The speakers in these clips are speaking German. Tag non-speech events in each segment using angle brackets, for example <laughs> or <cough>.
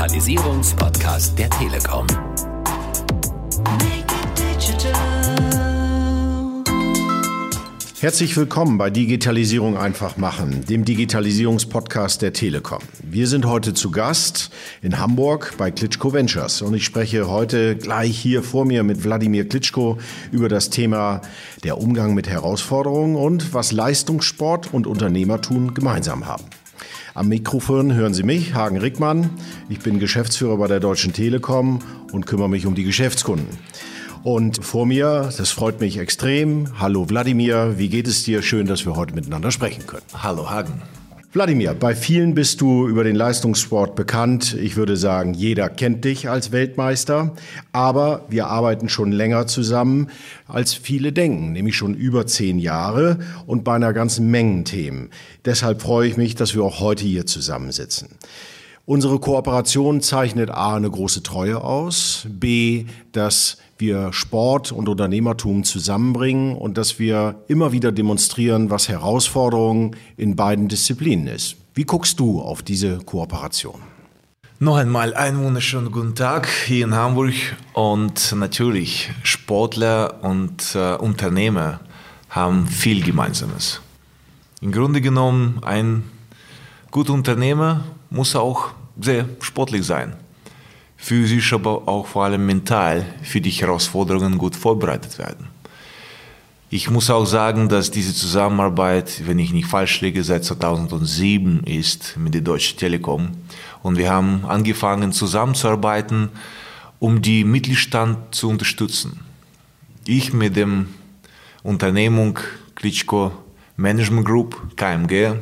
Digitalisierungspodcast der Telekom. Herzlich willkommen bei Digitalisierung einfach machen, dem Digitalisierungspodcast der Telekom. Wir sind heute zu Gast in Hamburg bei Klitschko Ventures und ich spreche heute gleich hier vor mir mit Wladimir Klitschko über das Thema der Umgang mit Herausforderungen und was Leistungssport und Unternehmertum gemeinsam haben. Am Mikrofon hören Sie mich, Hagen Rickmann. Ich bin Geschäftsführer bei der Deutschen Telekom und kümmere mich um die Geschäftskunden. Und vor mir, das freut mich extrem. Hallo Wladimir, wie geht es dir? Schön, dass wir heute miteinander sprechen können. Hallo Hagen. Wladimir, bei vielen bist du über den Leistungssport bekannt. Ich würde sagen, jeder kennt dich als Weltmeister. Aber wir arbeiten schon länger zusammen, als viele denken, nämlich schon über zehn Jahre und bei einer ganzen Menge Themen. Deshalb freue ich mich, dass wir auch heute hier zusammensitzen. Unsere Kooperation zeichnet A eine große Treue aus, B, dass wir Sport und Unternehmertum zusammenbringen und dass wir immer wieder demonstrieren, was Herausforderungen in beiden Disziplinen ist. Wie guckst du auf diese Kooperation? Noch einmal einen wunderschönen guten Tag hier in Hamburg und natürlich Sportler und äh, Unternehmer haben viel Gemeinsames. Im Grunde genommen, ein guter Unternehmer muss auch sehr sportlich sein physisch, aber auch vor allem mental für die Herausforderungen gut vorbereitet werden. Ich muss auch sagen, dass diese Zusammenarbeit, wenn ich nicht falsch liege, seit 2007 ist mit der Deutschen Telekom. Und wir haben angefangen zusammenzuarbeiten, um die Mittelstand zu unterstützen. Ich mit dem Unternehmung Klitschko Management Group, KMG,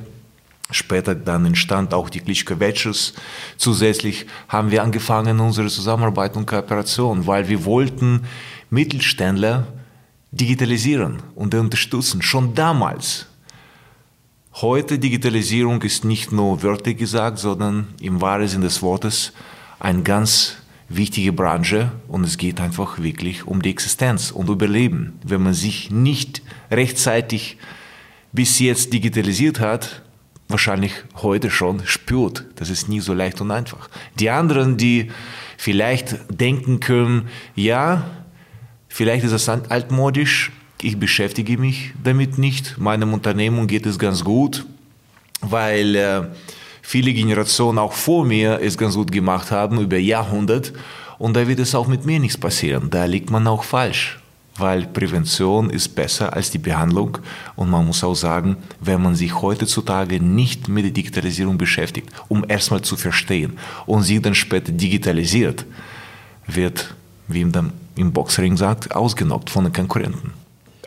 Später dann entstand auch die Klitschko Ventures. Zusätzlich haben wir angefangen unsere Zusammenarbeit und Kooperation, weil wir wollten Mittelständler digitalisieren und unterstützen, schon damals. Heute Digitalisierung ist nicht nur wörtlich gesagt, sondern im wahren Sinn des Wortes eine ganz wichtige Branche und es geht einfach wirklich um die Existenz und Überleben. Wenn man sich nicht rechtzeitig bis jetzt digitalisiert hat, wahrscheinlich heute schon spürt. Das ist nie so leicht und einfach. Die anderen, die vielleicht denken können, ja, vielleicht ist das altmodisch, ich beschäftige mich damit nicht, meinem Unternehmen geht es ganz gut, weil äh, viele Generationen auch vor mir es ganz gut gemacht haben, über Jahrhunderte, und da wird es auch mit mir nichts passieren. Da liegt man auch falsch weil Prävention ist besser als die Behandlung. Und man muss auch sagen, wenn man sich heutzutage nicht mit der Digitalisierung beschäftigt, um erstmal zu verstehen und sie dann später digitalisiert, wird, wie man im Boxring sagt, ausgenockt von den Konkurrenten.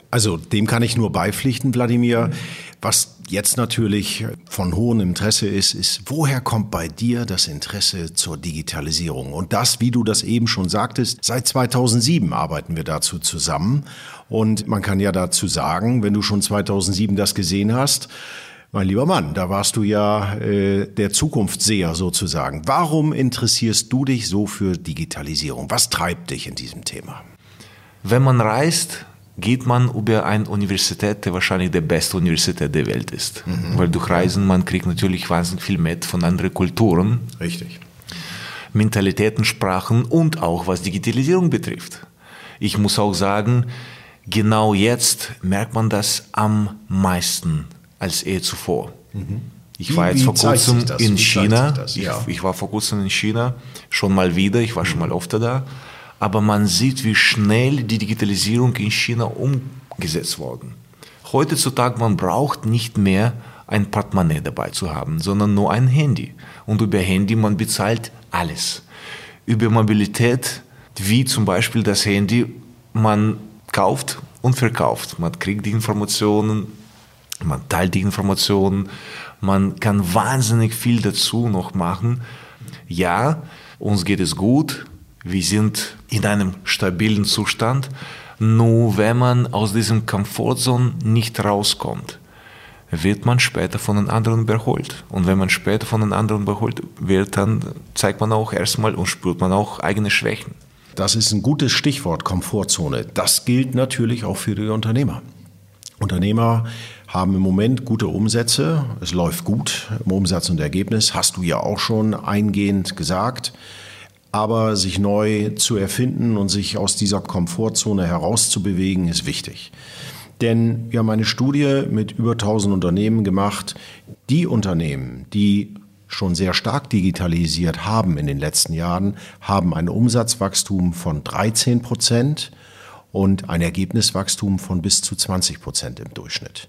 Also dem kann ich nur beipflichten, Wladimir. Was jetzt natürlich von hohem Interesse ist, ist, woher kommt bei dir das Interesse zur Digitalisierung? Und das, wie du das eben schon sagtest, seit 2007 arbeiten wir dazu zusammen. Und man kann ja dazu sagen, wenn du schon 2007 das gesehen hast, mein lieber Mann, da warst du ja äh, der Zukunftsseher sozusagen. Warum interessierst du dich so für Digitalisierung? Was treibt dich in diesem Thema? Wenn man reist, geht man über eine Universität, die wahrscheinlich die beste Universität der Welt ist. Mhm. Weil durch Reisen, man kriegt natürlich wahnsinnig viel mit von anderen Kulturen. Richtig. Mentalitäten, Sprachen und auch was Digitalisierung betrifft. Ich muss auch sagen, genau jetzt merkt man das am meisten als eh zuvor. Mhm. Ich war jetzt vor kurzem in China. Ja. Ich, ich, war vor kurzem in China, schon mal wieder, ich war mhm. schon mal öfter da aber man sieht, wie schnell die Digitalisierung in China umgesetzt worden. Heutzutage man braucht nicht mehr ein Portemonnaie dabei zu haben, sondern nur ein Handy. Und über Handy man bezahlt alles. Über Mobilität, wie zum Beispiel das Handy, man kauft und verkauft. Man kriegt die Informationen, man teilt die Informationen, man kann wahnsinnig viel dazu noch machen. Ja, uns geht es gut, wir sind in einem stabilen Zustand. Nur wenn man aus diesem Komfortzone nicht rauskommt, wird man später von den anderen überholt. Und wenn man später von den anderen überholt wird, dann zeigt man auch erstmal und spürt man auch eigene Schwächen. Das ist ein gutes Stichwort, Komfortzone. Das gilt natürlich auch für die Unternehmer. Unternehmer haben im Moment gute Umsätze. Es läuft gut im Umsatz und Ergebnis, hast du ja auch schon eingehend gesagt. Aber sich neu zu erfinden und sich aus dieser Komfortzone herauszubewegen, ist wichtig. Denn wir haben eine Studie mit über 1000 Unternehmen gemacht. Die Unternehmen, die schon sehr stark digitalisiert haben in den letzten Jahren, haben ein Umsatzwachstum von 13 Prozent und ein Ergebniswachstum von bis zu 20 Prozent im Durchschnitt.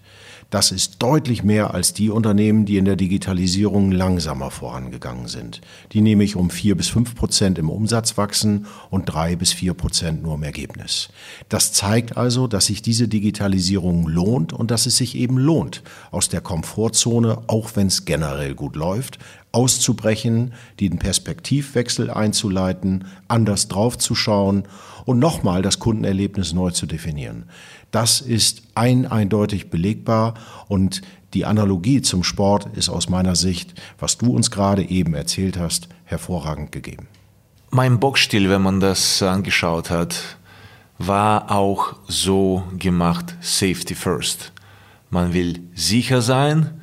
Das ist deutlich mehr als die Unternehmen, die in der Digitalisierung langsamer vorangegangen sind, die nämlich um vier bis fünf Prozent im Umsatz wachsen und drei bis vier Prozent nur im Ergebnis. Das zeigt also, dass sich diese Digitalisierung lohnt und dass es sich eben lohnt, aus der Komfortzone, auch wenn es generell gut läuft, auszubrechen, den Perspektivwechsel einzuleiten, anders draufzuschauen und nochmal das Kundenerlebnis neu zu definieren. Das ist ein eindeutig belegbar und die Analogie zum Sport ist aus meiner Sicht, was du uns gerade eben erzählt hast, hervorragend gegeben. Mein Boxstil, wenn man das angeschaut hat, war auch so gemacht, Safety First. Man will sicher sein,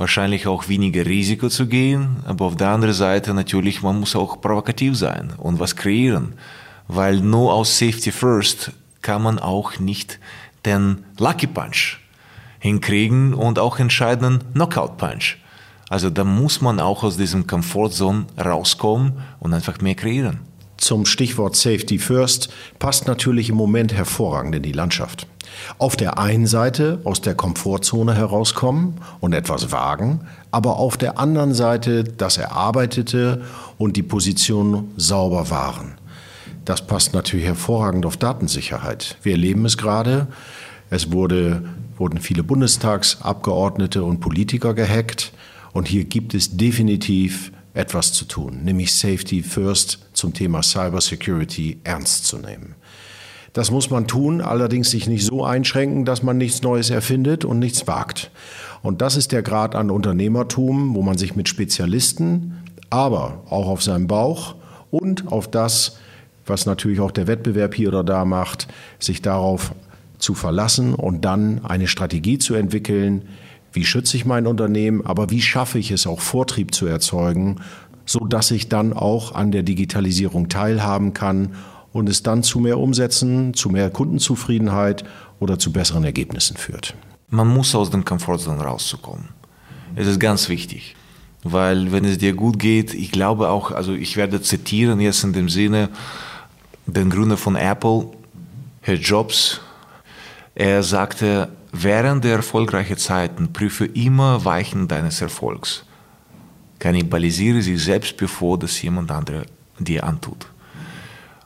wahrscheinlich auch weniger Risiko zu gehen, aber auf der anderen Seite natürlich, man muss auch provokativ sein und was kreieren weil nur aus Safety First kann man auch nicht den Lucky Punch hinkriegen und auch entscheidenden Knockout Punch. Also da muss man auch aus diesem Comfortzone rauskommen und einfach mehr kreieren. Zum Stichwort Safety First passt natürlich im Moment hervorragend in die Landschaft. Auf der einen Seite aus der Komfortzone herauskommen und etwas wagen, aber auf der anderen Seite das Erarbeitete und die Position sauber wahren. Das passt natürlich hervorragend auf Datensicherheit. Wir erleben es gerade. Es wurde, wurden viele Bundestagsabgeordnete und Politiker gehackt. Und hier gibt es definitiv etwas zu tun, nämlich Safety First zum Thema Cybersecurity ernst zu nehmen. Das muss man tun, allerdings sich nicht so einschränken, dass man nichts Neues erfindet und nichts wagt. Und das ist der Grad an Unternehmertum, wo man sich mit Spezialisten, aber auch auf seinem Bauch und auf das, was natürlich auch der Wettbewerb hier oder da macht, sich darauf zu verlassen und dann eine Strategie zu entwickeln, wie schütze ich mein Unternehmen, aber wie schaffe ich es auch Vortrieb zu erzeugen, so dass ich dann auch an der Digitalisierung teilhaben kann und es dann zu mehr Umsätzen, zu mehr Kundenzufriedenheit oder zu besseren Ergebnissen führt. Man muss aus dem Komfortzone rauszukommen. Es ist ganz wichtig, weil wenn es dir gut geht, ich glaube auch, also ich werde zitieren jetzt in dem Sinne, den Gründer von Apple, Herr Jobs, er sagte, während der erfolgreichen Zeiten prüfe immer Weichen deines Erfolgs. Kannibalisiere sie selbst, bevor das jemand andere dir antut.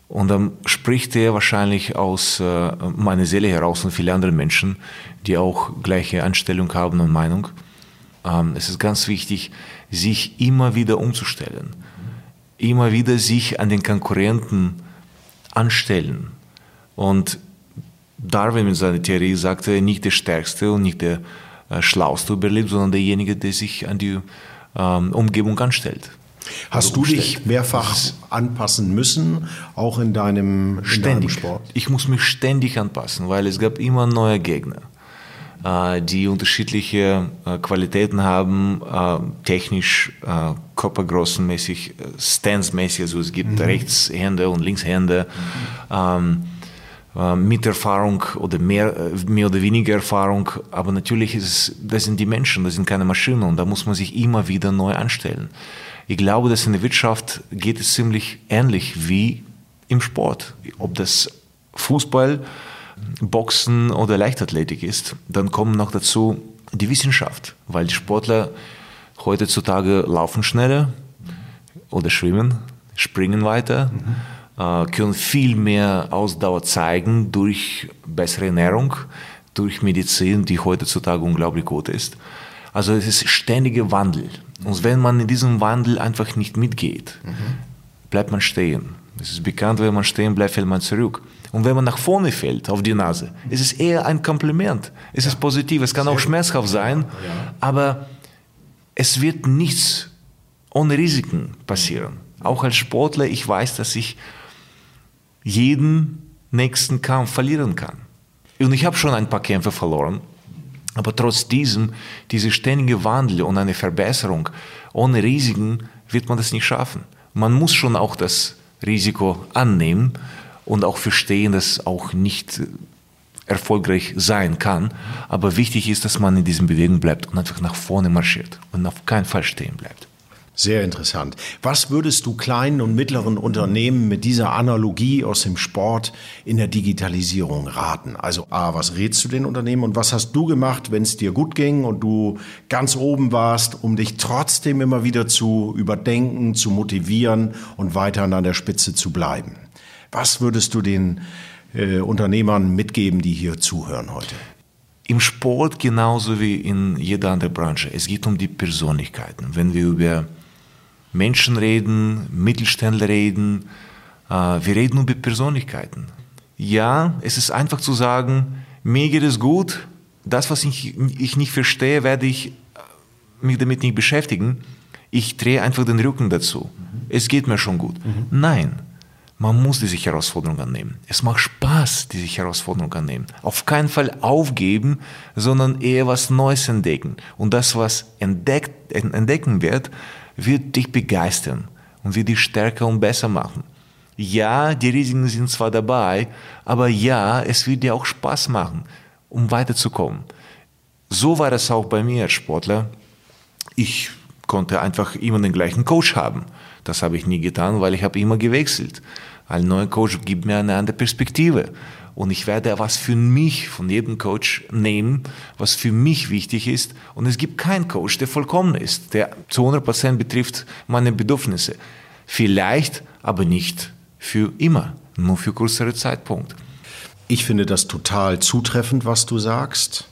Und dann spricht er wahrscheinlich aus äh, meiner Seele heraus und viele andere Menschen, die auch gleiche Einstellung haben und Meinung. Ähm, es ist ganz wichtig, sich immer wieder umzustellen, immer wieder sich an den Konkurrenten anstellen. Und Darwin mit seiner Theorie sagte, nicht der Stärkste und nicht der äh, Schlauste überlebt, sondern derjenige, der sich an die ähm, Umgebung anstellt. Hast also du dich mehrfach anpassen müssen, auch in deinem, in deinem Sport? Ich muss mich ständig anpassen, weil es gab immer neue Gegner. Äh, die unterschiedliche äh, Qualitäten haben, technisch, körpergrößenmäßig, Stance-mäßig. Also es gibt mhm. Rechtshände und Linkshände. Mhm. Ähm, mit Erfahrung oder mehr, mehr oder weniger Erfahrung, aber natürlich ist es, das sind die Menschen, das sind keine Maschinen und da muss man sich immer wieder neu anstellen. Ich glaube, dass in der Wirtschaft geht es ziemlich ähnlich wie im Sport. Ob das Fußball, Boxen oder Leichtathletik ist. Dann kommen noch dazu die Wissenschaft, weil die Sportler heutzutage laufen schneller oder schwimmen, springen weiter, mhm. Äh, können viel mehr Ausdauer zeigen durch bessere Ernährung, durch Medizin, die heutzutage unglaublich gut ist. Also es ist ständiger Wandel. Und wenn man in diesem Wandel einfach nicht mitgeht, mhm. bleibt man stehen. Es ist bekannt, wenn man stehen bleibt, fällt man zurück. Und wenn man nach vorne fällt, auf die Nase, ist es eher ein Kompliment. Es ja. ist positiv, es kann Sehr auch schmerzhaft sein, ja. aber es wird nichts ohne Risiken passieren. Auch als Sportler, ich weiß, dass ich jeden nächsten Kampf verlieren kann. Und ich habe schon ein paar Kämpfe verloren. Aber trotz diesem, diese ständige Wandel und eine Verbesserung ohne Risiken wird man das nicht schaffen. Man muss schon auch das Risiko annehmen und auch verstehen, dass auch nicht erfolgreich sein kann. Aber wichtig ist, dass man in diesem Bewegung bleibt und einfach nach vorne marschiert und auf keinen Fall stehen bleibt. Sehr interessant. Was würdest du kleinen und mittleren Unternehmen mit dieser Analogie aus dem Sport in der Digitalisierung raten? Also A, was rätst du den Unternehmen und was hast du gemacht, wenn es dir gut ging und du ganz oben warst, um dich trotzdem immer wieder zu überdenken, zu motivieren und weiter an der Spitze zu bleiben? Was würdest du den äh, Unternehmern mitgeben, die hier zuhören heute? Im Sport genauso wie in jeder anderen Branche. Es geht um die Persönlichkeiten. Wenn wir über Menschen reden, Mittelständler reden, äh, wir reden über Persönlichkeiten. Ja, es ist einfach zu sagen, mir geht es gut, das, was ich, ich nicht verstehe, werde ich äh, mich damit nicht beschäftigen. Ich drehe einfach den Rücken dazu. Mhm. Es geht mir schon gut. Mhm. Nein, man muss diese Herausforderung annehmen. Es macht Spaß, diese Herausforderung annehmen. Auf keinen Fall aufgeben, sondern eher was Neues entdecken. Und das, was entdeckt, entdecken wird, wird dich begeistern und wird dich stärker und besser machen. Ja, die Risiken sind zwar dabei, aber ja, es wird dir auch Spaß machen, um weiterzukommen. So war das auch bei mir als Sportler. Ich konnte einfach immer den gleichen Coach haben. Das habe ich nie getan, weil ich habe immer gewechselt. Ein neuer Coach gibt mir eine andere Perspektive. Und ich werde was für mich von jedem Coach nehmen, was für mich wichtig ist. Und es gibt keinen Coach, der vollkommen ist, der zu 100% betrifft meine Bedürfnisse. Vielleicht, aber nicht für immer, nur für kürzere Zeitpunkt. Ich finde das total zutreffend, was du sagst,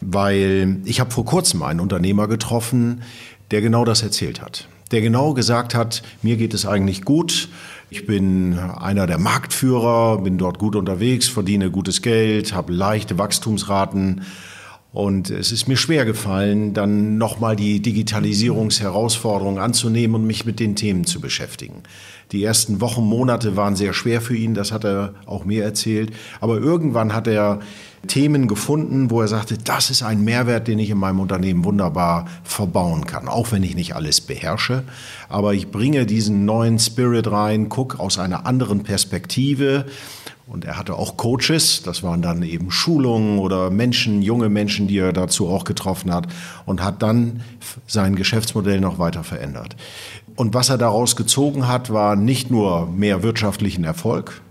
weil ich habe vor kurzem einen Unternehmer getroffen, der genau das erzählt hat. Der genau gesagt hat, mir geht es eigentlich gut, ich bin einer der Marktführer, bin dort gut unterwegs, verdiene gutes Geld, habe leichte Wachstumsraten. Und es ist mir schwer gefallen, dann nochmal die Digitalisierungsherausforderung anzunehmen und mich mit den Themen zu beschäftigen. Die ersten Wochen, Monate waren sehr schwer für ihn, das hat er auch mir erzählt. Aber irgendwann hat er Themen gefunden, wo er sagte, das ist ein Mehrwert, den ich in meinem Unternehmen wunderbar verbauen kann. Auch wenn ich nicht alles beherrsche, aber ich bringe diesen neuen Spirit rein, guck aus einer anderen Perspektive. Und er hatte auch Coaches, das waren dann eben Schulungen oder Menschen, junge Menschen, die er dazu auch getroffen hat und hat dann sein Geschäftsmodell noch weiter verändert. Und was er daraus gezogen hat, war nicht nur mehr wirtschaftlichen Erfolg,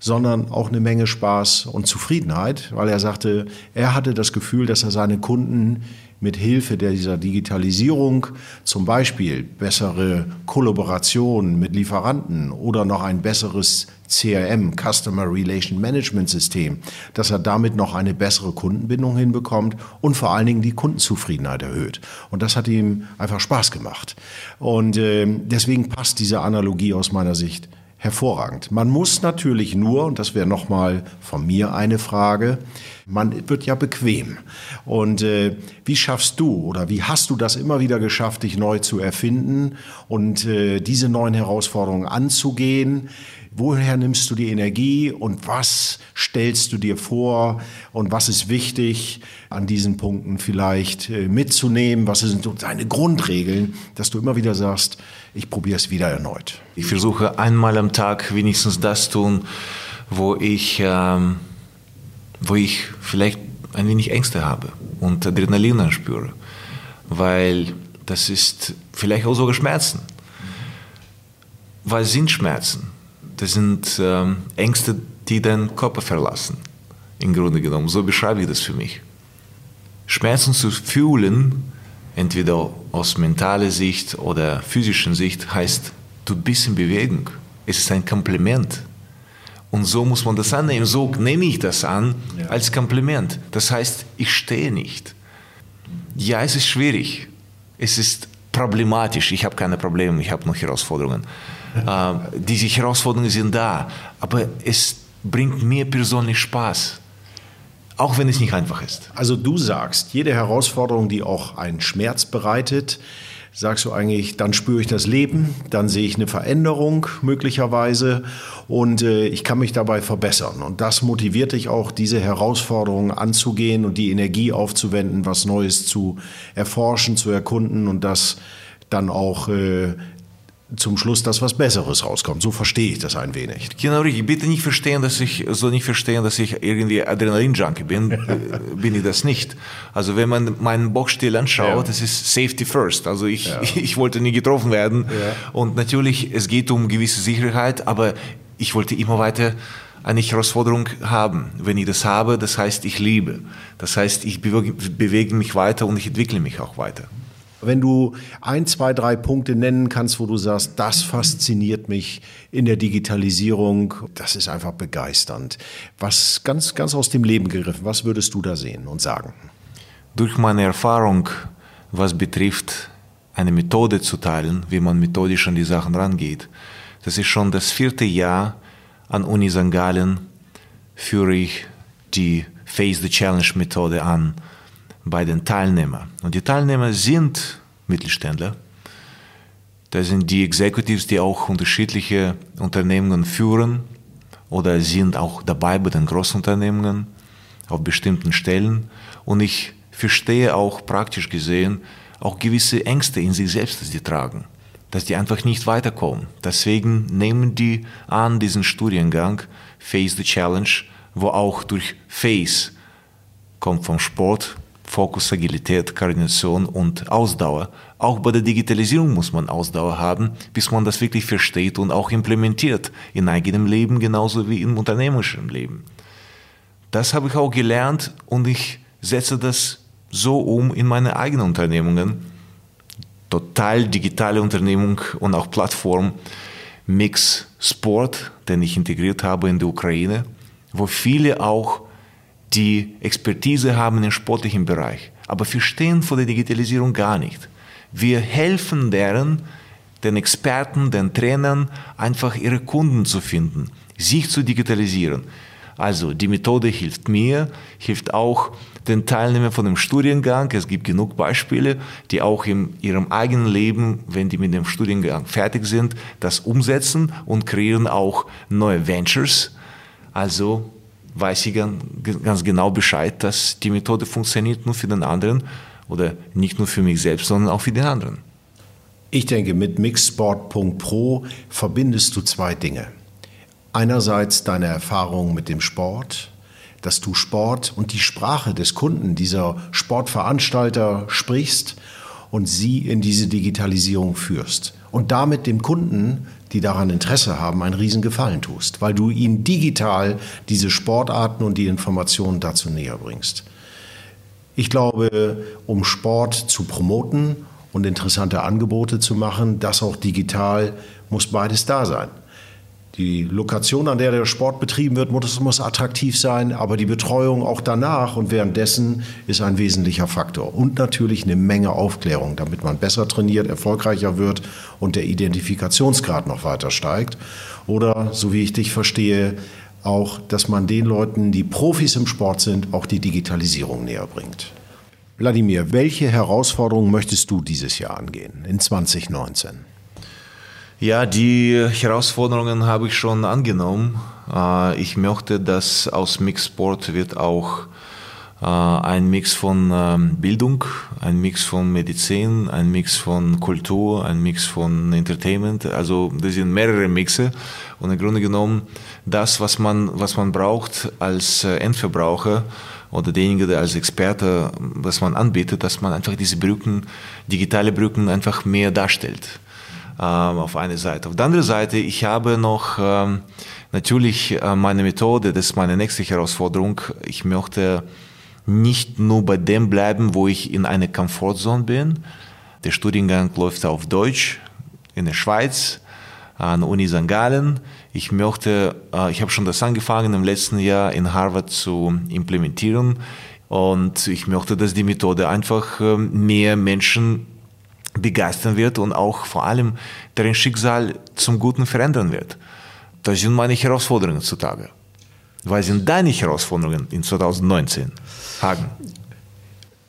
sondern auch eine Menge Spaß und Zufriedenheit, weil er sagte, er hatte das Gefühl, dass er seine Kunden mit Hilfe dieser Digitalisierung zum Beispiel bessere Kollaboration mit Lieferanten oder noch ein besseres CRM, Customer Relation Management System, dass er damit noch eine bessere Kundenbindung hinbekommt und vor allen Dingen die Kundenzufriedenheit erhöht. Und das hat ihm einfach Spaß gemacht. Und äh, deswegen passt diese Analogie aus meiner Sicht hervorragend. Man muss natürlich nur, und das wäre nochmal von mir eine Frage, man wird ja bequem. Und äh, wie schaffst du oder wie hast du das immer wieder geschafft, dich neu zu erfinden und äh, diese neuen Herausforderungen anzugehen? Woher nimmst du die Energie und was stellst du dir vor und was ist wichtig an diesen Punkten vielleicht äh, mitzunehmen? Was sind deine Grundregeln, dass du immer wieder sagst, ich probiere es wieder erneut? Ich versuche einmal am Tag wenigstens das tun, wo ich, ähm, wo ich vielleicht ein wenig Ängste habe und Adrenalin spüre, weil das ist vielleicht auch sogar Schmerzen. Was sind Schmerzen? Das sind ähm, Ängste, die deinen Körper verlassen. Im Grunde genommen. So beschreibe ich das für mich. Schmerzen zu fühlen, entweder aus mentaler Sicht oder physischer Sicht, heißt, du bist in Bewegung. Es ist ein Kompliment. Und so muss man das annehmen. So nehme ich das an ja. als Kompliment. Das heißt, ich stehe nicht. Ja, es ist schwierig. Es ist problematisch. Ich habe keine Probleme, ich habe noch Herausforderungen. Äh, diese Herausforderungen sind da, aber es bringt mir persönlich Spaß. Auch wenn es nicht einfach ist. Also du sagst, jede Herausforderung, die auch einen Schmerz bereitet, sagst du eigentlich, dann spüre ich das Leben, dann sehe ich eine Veränderung möglicherweise und äh, ich kann mich dabei verbessern. Und das motiviert dich auch, diese Herausforderungen anzugehen und die Energie aufzuwenden, was Neues zu erforschen, zu erkunden und das dann auch äh, zum Schluss, dass was Besseres rauskommt. So verstehe ich das ein wenig. Genau richtig. Bitte nicht verstehen, dass ich so nicht verstehen, dass ich irgendwie Adrenalin-Junkie bin. <laughs> bin ich das nicht. Also wenn man meinen Boxstil anschaut, ja. das ist Safety First. Also ich, ja. <laughs> ich wollte nie getroffen werden. Ja. Und natürlich, es geht um gewisse Sicherheit, aber ich wollte immer weiter eine Herausforderung haben. Wenn ich das habe, das heißt, ich liebe. Das heißt, ich bewege, bewege mich weiter und ich entwickle mich auch weiter. Wenn du ein, zwei, drei Punkte nennen kannst, wo du sagst, das fasziniert mich in der Digitalisierung, das ist einfach begeisternd. Was ganz, ganz aus dem Leben gegriffen, was würdest du da sehen und sagen? Durch meine Erfahrung, was betrifft, eine Methode zu teilen, wie man methodisch an die Sachen rangeht, das ist schon das vierte Jahr an Uni St. Gallen, führe ich die Face the Challenge Methode an bei den Teilnehmern. Und die Teilnehmer sind Mittelständler. Das sind die Executives, die auch unterschiedliche Unternehmungen führen oder sind auch dabei bei den Großunternehmungen auf bestimmten Stellen. Und ich verstehe auch praktisch gesehen auch gewisse Ängste in sich selbst, die sie tragen, dass die einfach nicht weiterkommen. Deswegen nehmen die an diesen Studiengang Face the Challenge, wo auch durch Face kommt vom Sport Fokus, Agilität, Koordination und Ausdauer. Auch bei der Digitalisierung muss man Ausdauer haben, bis man das wirklich versteht und auch implementiert in eigenem Leben genauso wie im unternehmerischen Leben. Das habe ich auch gelernt und ich setze das so um in meine eigenen Unternehmungen. Total digitale Unternehmung und auch Plattform Mix Sport, den ich integriert habe in der Ukraine, wo viele auch die Expertise haben im sportlichen Bereich, aber verstehen von der Digitalisierung gar nicht. Wir helfen deren, den Experten, den Trainern, einfach ihre Kunden zu finden, sich zu digitalisieren. Also die Methode hilft mir, hilft auch den Teilnehmern von dem Studiengang. Es gibt genug Beispiele, die auch in ihrem eigenen Leben, wenn die mit dem Studiengang fertig sind, das umsetzen und kreieren auch neue Ventures. Also weiß ich ganz genau Bescheid, dass die Methode funktioniert nur für den anderen oder nicht nur für mich selbst, sondern auch für den anderen. Ich denke, mit Mixsport.pro verbindest du zwei Dinge. Einerseits deine Erfahrung mit dem Sport, dass du Sport und die Sprache des Kunden, dieser Sportveranstalter sprichst und sie in diese Digitalisierung führst und damit dem Kunden die daran Interesse haben, einen Riesengefallen tust, weil du ihnen digital diese Sportarten und die Informationen dazu näher bringst. Ich glaube, um Sport zu promoten und interessante Angebote zu machen, das auch digital, muss beides da sein. Die Lokation, an der der Sport betrieben wird, muss, muss, attraktiv sein, aber die Betreuung auch danach und währenddessen ist ein wesentlicher Faktor. Und natürlich eine Menge Aufklärung, damit man besser trainiert, erfolgreicher wird und der Identifikationsgrad noch weiter steigt. Oder, so wie ich dich verstehe, auch, dass man den Leuten, die Profis im Sport sind, auch die Digitalisierung näher bringt. Wladimir, welche Herausforderungen möchtest du dieses Jahr angehen, in 2019? Ja, die Herausforderungen habe ich schon angenommen. Äh, ich möchte, dass aus Mixsport wird auch äh, ein Mix von ähm, Bildung, ein Mix von Medizin, ein Mix von Kultur, ein Mix von Entertainment. Also das sind mehrere Mixe und im Grunde genommen das, was man, was man braucht als äh, Endverbraucher oder derjenige, der als Experte, was man anbietet, dass man einfach diese Brücken, digitale Brücken einfach mehr darstellt auf eine Seite. Auf der anderen Seite, ich habe noch ähm, natürlich äh, meine Methode, das ist meine nächste Herausforderung. Ich möchte nicht nur bei dem bleiben, wo ich in einer Komfortzone bin. Der Studiengang läuft auf Deutsch in der Schweiz, an Uni St. Gallen. Ich möchte, äh, ich habe schon das angefangen im letzten Jahr in Harvard zu implementieren. Und ich möchte, dass die Methode einfach äh, mehr Menschen begeistern wird und auch vor allem deren Schicksal zum Guten verändern wird. Das sind meine Herausforderungen zutage. Was sind deine Herausforderungen in 2019, Hagen?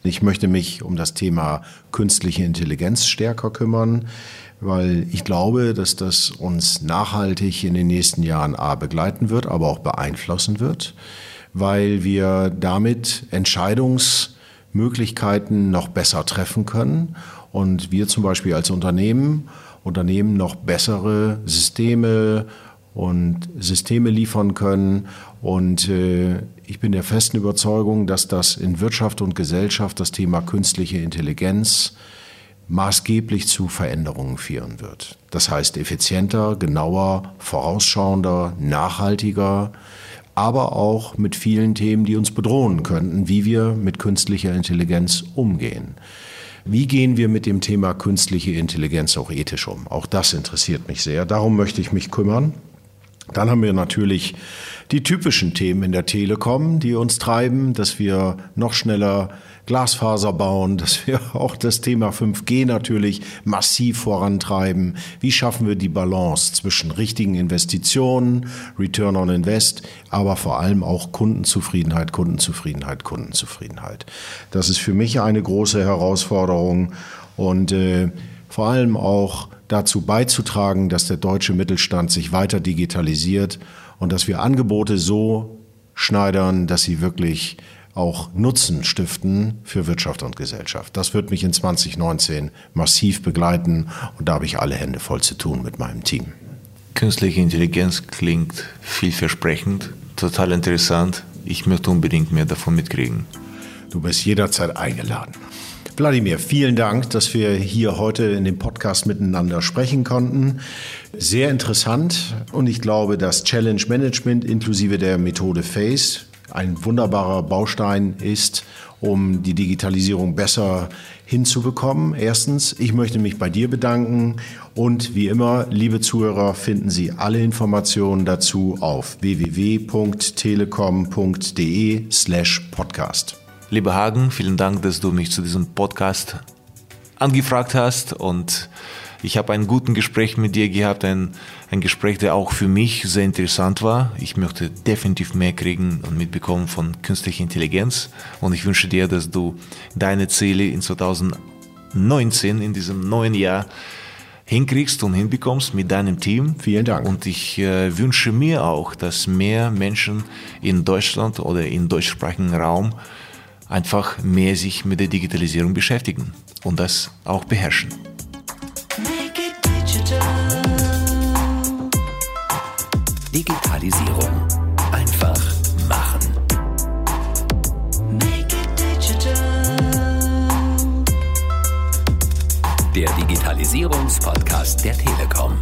Ich möchte mich um das Thema künstliche Intelligenz stärker kümmern, weil ich glaube, dass das uns nachhaltig in den nächsten Jahren A begleiten wird, aber auch beeinflussen wird, weil wir damit Entscheidungsmöglichkeiten noch besser treffen können und wir zum Beispiel als Unternehmen Unternehmen noch bessere Systeme und Systeme liefern können. Und äh, ich bin der festen Überzeugung, dass das in Wirtschaft und Gesellschaft das Thema künstliche Intelligenz maßgeblich zu Veränderungen führen wird. Das heißt effizienter, genauer, vorausschauender, nachhaltiger, aber auch mit vielen Themen, die uns bedrohen könnten, wie wir mit künstlicher Intelligenz umgehen. Wie gehen wir mit dem Thema künstliche Intelligenz auch ethisch um? Auch das interessiert mich sehr. Darum möchte ich mich kümmern. Dann haben wir natürlich die typischen Themen in der Telekom, die uns treiben, dass wir noch schneller Glasfaser bauen, dass wir <laughs> auch das Thema 5G natürlich massiv vorantreiben. Wie schaffen wir die Balance zwischen richtigen Investitionen, Return on Invest, aber vor allem auch Kundenzufriedenheit, Kundenzufriedenheit, Kundenzufriedenheit. Das ist für mich eine große Herausforderung und äh, vor allem auch dazu beizutragen, dass der deutsche Mittelstand sich weiter digitalisiert und dass wir Angebote so schneidern, dass sie wirklich auch Nutzen stiften für Wirtschaft und Gesellschaft. Das wird mich in 2019 massiv begleiten und da habe ich alle Hände voll zu tun mit meinem Team. Künstliche Intelligenz klingt vielversprechend, total interessant. Ich möchte unbedingt mehr davon mitkriegen. Du bist jederzeit eingeladen. Wladimir, vielen Dank, dass wir hier heute in dem Podcast miteinander sprechen konnten. Sehr interessant und ich glaube, dass Challenge Management inklusive der Methode FACE ein wunderbarer Baustein ist, um die Digitalisierung besser hinzubekommen. Erstens, ich möchte mich bei dir bedanken und wie immer, liebe Zuhörer, finden Sie alle Informationen dazu auf www.telekom.de slash podcast. Lieber Hagen, vielen Dank, dass du mich zu diesem Podcast angefragt hast und ich habe ein gutes Gespräch mit dir gehabt, ein, ein Gespräch, der auch für mich sehr interessant war. Ich möchte definitiv mehr kriegen und mitbekommen von künstlicher Intelligenz und ich wünsche dir, dass du deine Ziele in 2019, in diesem neuen Jahr, hinkriegst und hinbekommst mit deinem Team. Vielen Dank. Und ich äh, wünsche mir auch, dass mehr Menschen in Deutschland oder im deutschsprachigen Raum einfach mehr sich mit der Digitalisierung beschäftigen und das auch beherrschen. Digitalisierung. Einfach machen. Der Digitalisierungspodcast der Telekom.